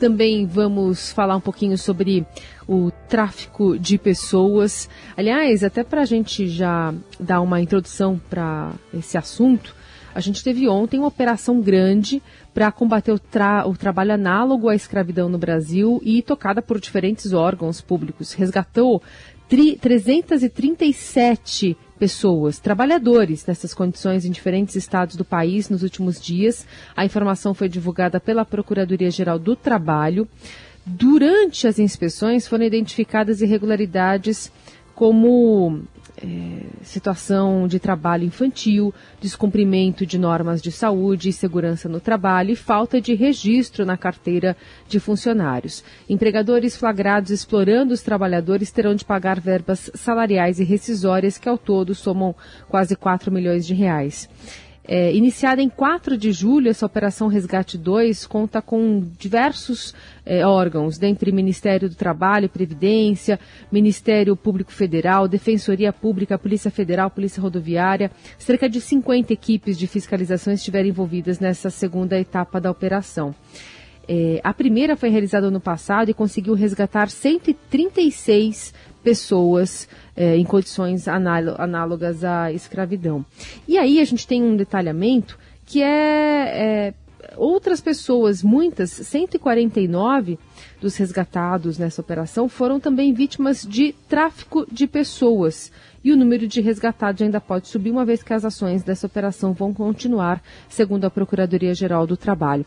Também vamos falar um pouquinho sobre o tráfico de pessoas. Aliás, até para a gente já dar uma introdução para esse assunto, a gente teve ontem uma operação grande para combater o, tra o, trabalho análogo à escravidão no Brasil e tocada por diferentes órgãos públicos. Resgatou 337 pessoas, trabalhadores nessas condições em diferentes estados do país nos últimos dias. A informação foi divulgada pela Procuradoria-Geral do Trabalho. Durante as inspeções foram identificadas irregularidades como é, situação de trabalho infantil, descumprimento de normas de saúde e segurança no trabalho e falta de registro na carteira de funcionários. Empregadores flagrados explorando os trabalhadores terão de pagar verbas salariais e rescisórias que ao todo somam quase 4 milhões de reais. É, iniciada em 4 de julho, essa Operação Resgate 2 conta com diversos é, órgãos, dentre Ministério do Trabalho, Previdência, Ministério Público Federal, Defensoria Pública, Polícia Federal, Polícia Rodoviária. Cerca de 50 equipes de fiscalização estiveram envolvidas nessa segunda etapa da operação. É, a primeira foi realizada ano passado e conseguiu resgatar 136 pessoas é, em condições análogas à escravidão. E aí a gente tem um detalhamento que é, é outras pessoas, muitas, 149 dos resgatados nessa operação foram também vítimas de tráfico de pessoas. E o número de resgatados ainda pode subir, uma vez que as ações dessa operação vão continuar, segundo a Procuradoria-Geral do Trabalho.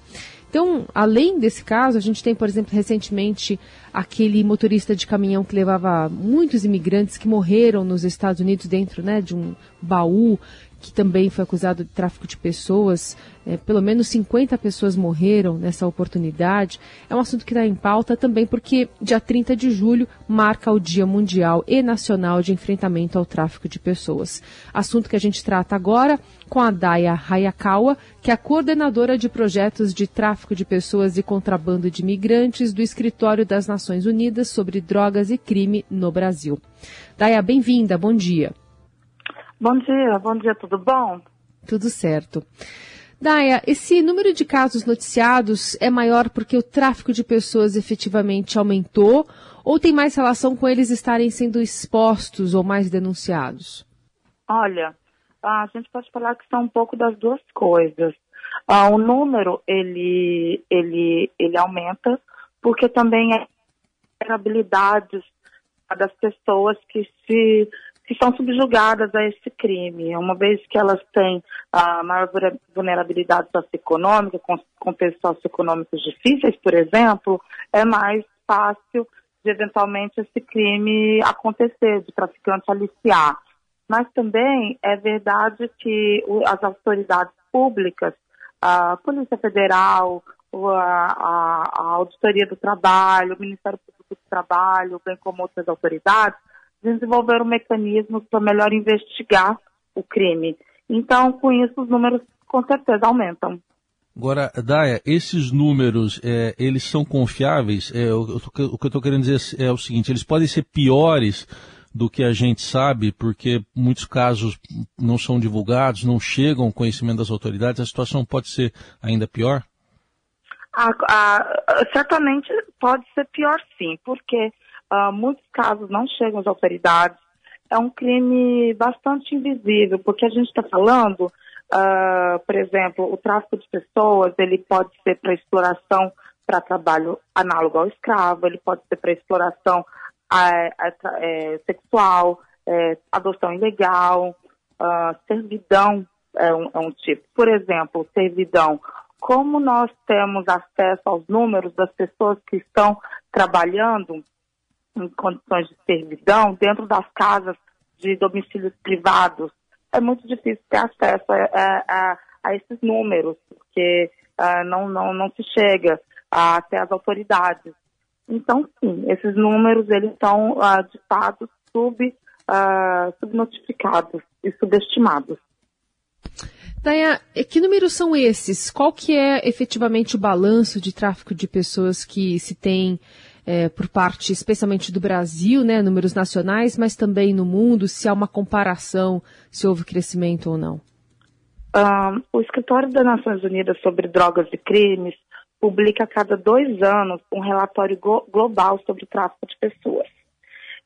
Então, além desse caso, a gente tem, por exemplo, recentemente aquele motorista de caminhão que levava muitos imigrantes que morreram nos Estados Unidos dentro né, de um baú que também foi acusado de tráfico de pessoas. É, pelo menos 50 pessoas morreram nessa oportunidade. É um assunto que está em pauta também porque dia 30 de julho marca o Dia Mundial e Nacional de Enfrentamento ao Tráfico de Pessoas. Assunto que a gente trata agora com a Daya Hayakawa, que é a coordenadora de projetos de tráfico de pessoas e contrabando de imigrantes do Escritório das Nações Unidas sobre Drogas e Crime no Brasil. Daya, bem-vinda, bom dia. Bom dia, bom dia, tudo bom? Tudo certo. Daya, esse número de casos noticiados é maior porque o tráfico de pessoas efetivamente aumentou ou tem mais relação com eles estarem sendo expostos ou mais denunciados? Olha, a gente pode falar que são um pouco das duas coisas. Ah, o número ele, ele, ele aumenta porque também é habilidades das pessoas que se que são subjugadas a esse crime, uma vez que elas têm a maior vulnerabilidade socioeconômica, com contextos socioeconômicos difíceis, por exemplo, é mais fácil de eventualmente esse crime acontecer, de traficante aliciar. Mas também é verdade que as autoridades públicas, a Polícia Federal, a, a, Auditoria do Trabalho, o Ministério Público do Trabalho, bem como outras autoridades, desenvolveram mecanismos para melhor investigar o crime. Então, com isso, os números com certeza aumentam. Agora, Daya, esses números, é, eles são confiáveis? É, o, o, que eu estou querendo dizer é o seguinte, eles podem ser piores do que a gente sabe, porque muitos casos não são divulgados, não chegam ao conhecimento das autoridades, a situação pode ser ainda pior? Ah, ah, certamente pode ser pior sim, porque Uh, muitos casos não chegam às autoridades. É um crime bastante invisível, porque a gente está falando, uh, por exemplo, o tráfico de pessoas, ele pode ser para exploração para trabalho análogo ao escravo, ele pode ser para exploração é, sexual, é, adoção ilegal, uh, servidão é um, é um tipo. Por exemplo, servidão como nós temos acesso aos números das pessoas que estão trabalhando em condições de servidão dentro das casas de domicílios privados, é muito difícil ter acesso a, a, a esses números, porque uh, não, não, não se chega até as autoridades. Então, sim, esses números eles estão, uh, de fato, sub, uh, subnotificados e subestimados. Daya, que números são esses? Qual que é efetivamente o balanço de tráfico de pessoas que se tem é, por parte, especialmente do Brasil, né, números nacionais, mas também no mundo, se há uma comparação, se houve crescimento ou não? Um, o Escritório das Nações Unidas sobre Drogas e Crimes publica a cada dois anos um relatório global sobre o tráfico de pessoas.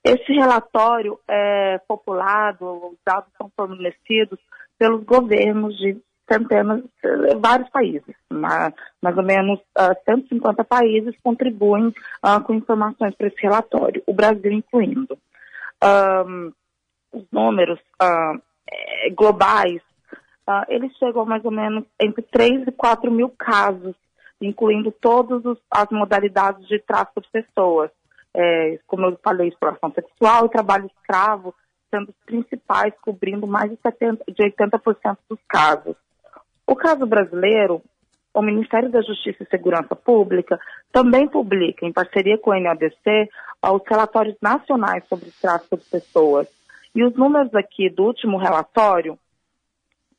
Esse relatório é populado, os dados são fornecidos pelos governos de centenas, vários países, mais, mais ou menos uh, ah, 150 países contribuem uh, com informações para esse relatório, o Brasil incluindo. Um, os números uh, globais, eles chegam a mais ou menos entre 3 e 4 mil casos, incluindo todas as modalidades de tráfico de pessoas, é, como eu falei, exploração sexual e trabalho escravo, sendo os principais, cobrindo mais de, 70, de 80% dos casos. O caso brasileiro, o Ministério da Justiça e Segurança Pública também publica, em parceria com o NODC, os relatórios nacionais sobre tráfico de pessoas. E os números aqui do último relatório,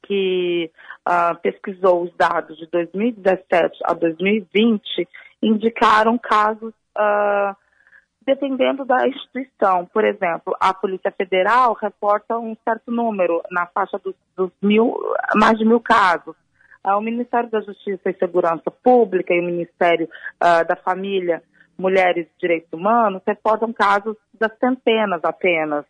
que uh, pesquisou os dados de 2017 a 2020, indicaram casos, uh, dependendo da instituição. Por exemplo, a Polícia Federal reporta um certo número, na faixa dos, dos mil, mais de mil casos. Uh, o Ministério da Justiça e Segurança Pública e o Ministério uh, da Família, Mulheres e Direitos Humanos reportam casos das centenas apenas.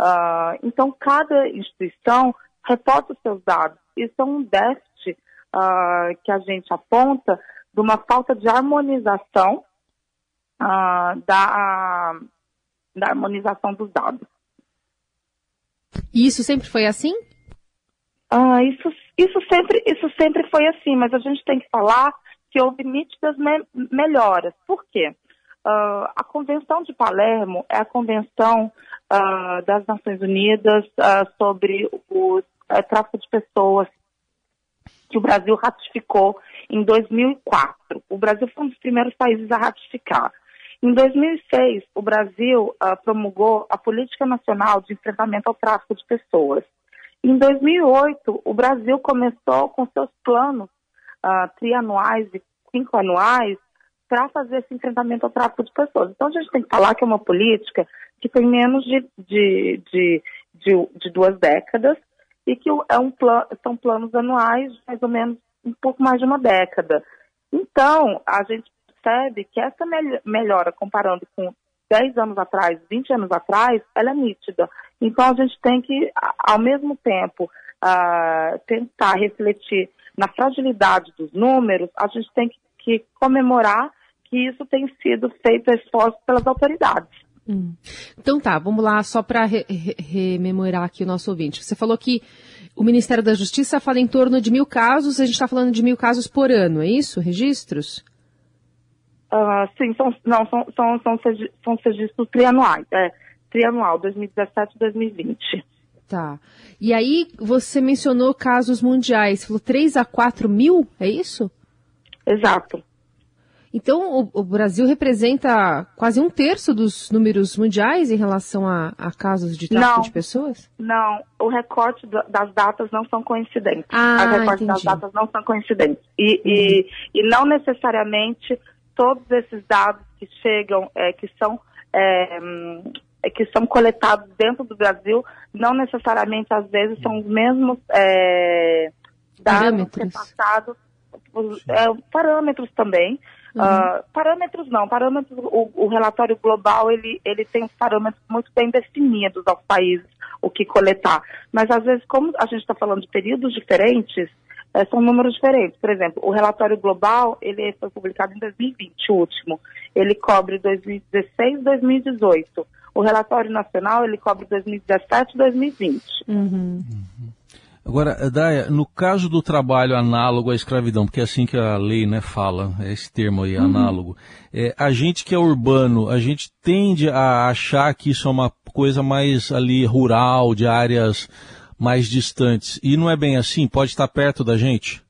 Uh, então, cada instituição reporta os seus dados. Isso é um déficit que a gente aponta de uma falta de harmonização da, da harmonização dos dados. E isso sempre foi assim? Ah, isso, isso, sempre, isso sempre foi assim, mas a gente tem que falar que houve nítidas me melhoras. Por quê? Uh, a Convenção de Palermo é a Convenção uh, das Nações Unidas uh, sobre o eh, tráfico de pessoas que o Brasil ratificou em 2004. O Brasil foi um dos primeiros países a ratificar. Em 2006, o Brasil promulgou a Política Nacional de Enfrentamento ao Tráfico de Pessoas. Em 2008, o Brasil começou com seus planos uh, trianuais e quinquanuais para fazer esse enfrentamento ao tráfico de pessoas. Então, a gente tem que falar que é uma política que tem menos de, de, de, de, de duas décadas e que é um plan, são planos anuais de mais ou menos um pouco mais de uma década. Então, a gente percebe que essa melhora, comparando com 10 anos atrás, 20 anos atrás, ela é nítida. Então a gente tem que, ao mesmo tempo, uh, tentar refletir na fragilidade dos números, a gente tem que, comemorar que isso tem sido feito esforço pelas autoridades. Hum. Então tá, vamos lá, só para re re rememorar aqui o nosso ouvinte. Você falou que o Ministério da Justiça fala em torno de mil casos, a gente está falando de mil casos por ano, é isso? Registros? Uh, sim, são, não, são, são, são, são registros trianuais, é, trianual, 2017 2020. Tá. E aí você mencionou casos mundiais, falou 3 a 4 mil, é isso? Exato. Então, o, o, Brasil representa quase um terço dos números mundiais em relação a, a casos de tráfico não, de pessoas? Não, o recorte das datas não são coincidentes. Ah, Os recortes das datas não são coincidentes. E, uhum. e, e não necessariamente todos esses dados que chegam, é, que são é, é, que são coletados dentro do Brasil, não necessariamente às vezes são os mesmos é, dados repassados, é, parâmetros também. Uhum. Uh, parâmetros não, parâmetros, o, o, relatório global ele, ele tem parâmetros muito bem definidos aos países, o que coletar. Mas às vezes, como a gente está falando de períodos diferentes, é, são números diferentes. Por exemplo, o relatório global, ele foi publicado em 2020, o último. Ele cobre 2016 e 2018. O relatório nacional, ele cobre 2017 e 2020. Uhum. Agora, Daya, no caso do trabalho análogo à escravidão, porque é assim que a lei né, fala, é esse termo aí, uhum. análogo, é, a gente que é urbano, a gente tende a achar que isso é uma coisa mais ali rural, de áreas mais distantes. E não é bem assim? Pode estar perto da gente?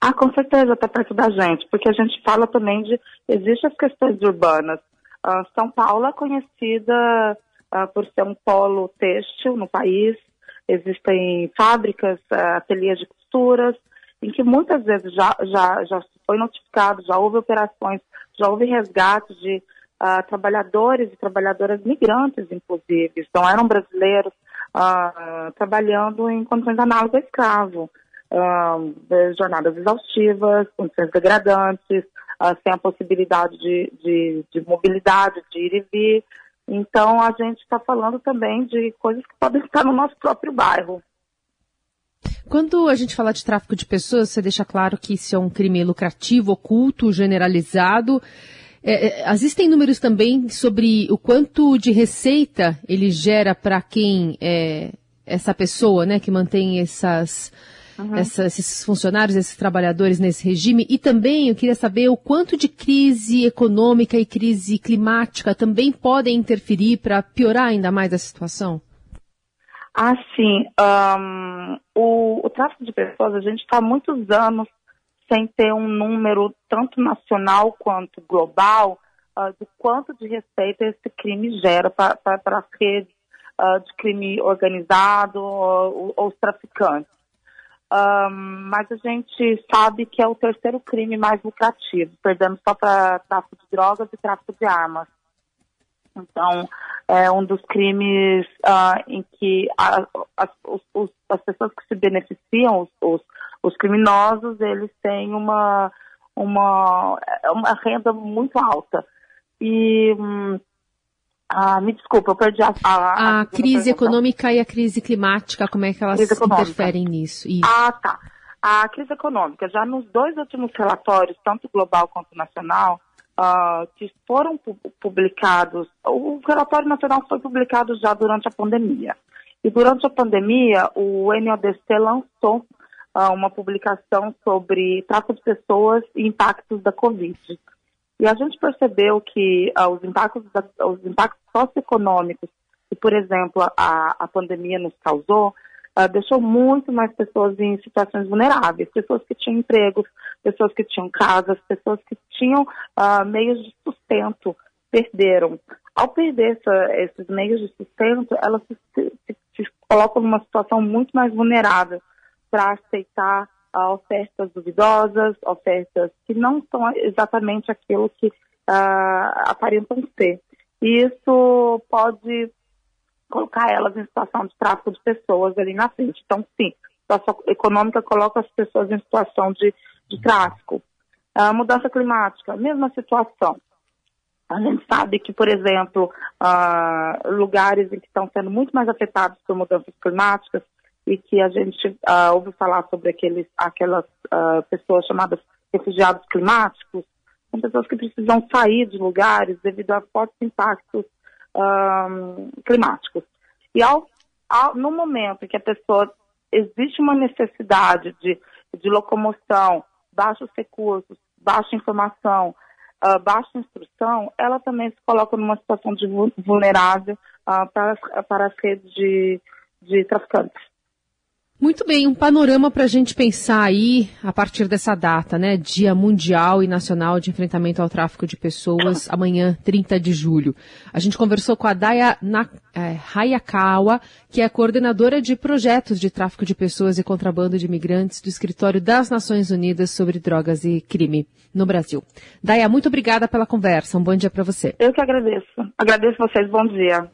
Ah, com certeza está perto da gente, porque a gente fala também de. Existem as questões urbanas. Uh, São Paulo é conhecida uh, por ser um polo têxtil no país. Existem fábricas, uh, ateliês de costuras, em que muitas vezes já, já, já foi notificado, já houve operações, já houve resgates de trabalhadores e trabalhadoras migrantes, inclusive. Não eram brasileiros, uh, trabalhando em condições análogas a escravo. uh, jornadas exaustivas, condições degradantes, uh, sem a possibilidade de, de, de, mobilidade, de ir e vir. Então, a gente está falando também de coisas que podem estar no nosso próprio bairro. Quando a gente fala de tráfico de pessoas, você deixa claro que isso é um crime lucrativo, oculto, generalizado. É, é, existem números também sobre o quanto de receita ele gera para quem é essa pessoa, né, que mantém essas, uhum. essas, esses funcionários, esses trabalhadores nesse regime. E também eu queria saber o quanto de crise econômica e crise climática também podem interferir para piorar ainda mais a situação. Ah, sim. Um, o, o tráfico de pessoas, a gente está há muitos anos sem ter um número tanto nacional quanto global uh, do quanto de receita esse crime gera para as redes uh, de crime organizado ou, ou os traficantes. Um, mas a gente sabe que é o terceiro crime mais lucrativo, perdendo só para tráfico de drogas e tráfico de armas. Então, é um dos crimes uh, em que a, as, os, as pessoas que se beneficiam, os, os, os, criminosos, eles têm uma, uma, uma renda muito alta. E hum, ah, me desculpa, eu perdi a. A, a crise econômica e a crise climática, como é que elas interferem nisso? Isso. Ah, tá. A crise econômica, já nos dois últimos relatórios, tanto global quanto nacional, uh, que foram publicados, o relatório nacional foi publicado já durante a pandemia. E durante a pandemia, o NODC lançou uh, uma publicação sobre tráfico de pessoas e impactos da Covid. E a gente percebeu que uh, os, impactos da, os impactos socioeconômicos que, por exemplo, a, a pandemia nos causou, uh, deixou muito mais pessoas em situações vulneráveis, pessoas que tinham empregos, pessoas que tinham casas, pessoas que tinham uh, meios de sustento, perderam. Ao perder essa, esses meios de sustento, elas se, se, se colocam numa situação muito mais vulnerável para aceitar a ofertas duvidosas, ofertas que não são exatamente aquilo que uh, aparentam ser. E isso pode colocar elas em situação de tráfico de pessoas ali na frente. Então, sim, a situação econômica coloca as pessoas em situação de, de tráfico. A mudança climática, mesma situação. A gente sabe que, por exemplo, uh, lugares em que estão sendo muito mais afetados por mudanças climáticas e que a gente uh, ouve falar sobre aqueles, aquelas uh, pessoas chamadas refugiados climáticos, são pessoas que precisam sair de lugares devido a fortes impactos um, climáticos. E ao, ao, no momento que a pessoa existe uma necessidade de, de locomoção, baixos recursos, baixa informação, uh, baixa instrução, ela também se coloca numa situação de vulnerável uh, para, para as de, de traficantes. Muito bem, um panorama para a gente pensar aí a partir dessa data, né? Dia Mundial e Nacional de Enfrentamento ao Tráfico de Pessoas, amanhã, 30 de julho. A gente conversou com a Daya é, Hayakawa, que é coordenadora de projetos de tráfico de pessoas e contrabando de imigrantes do Escritório das Nações Unidas sobre Drogas e Crime no Brasil. Daya, muito obrigada pela conversa. Um bom dia para você. Eu que agradeço. Agradeço vocês. Bom dia.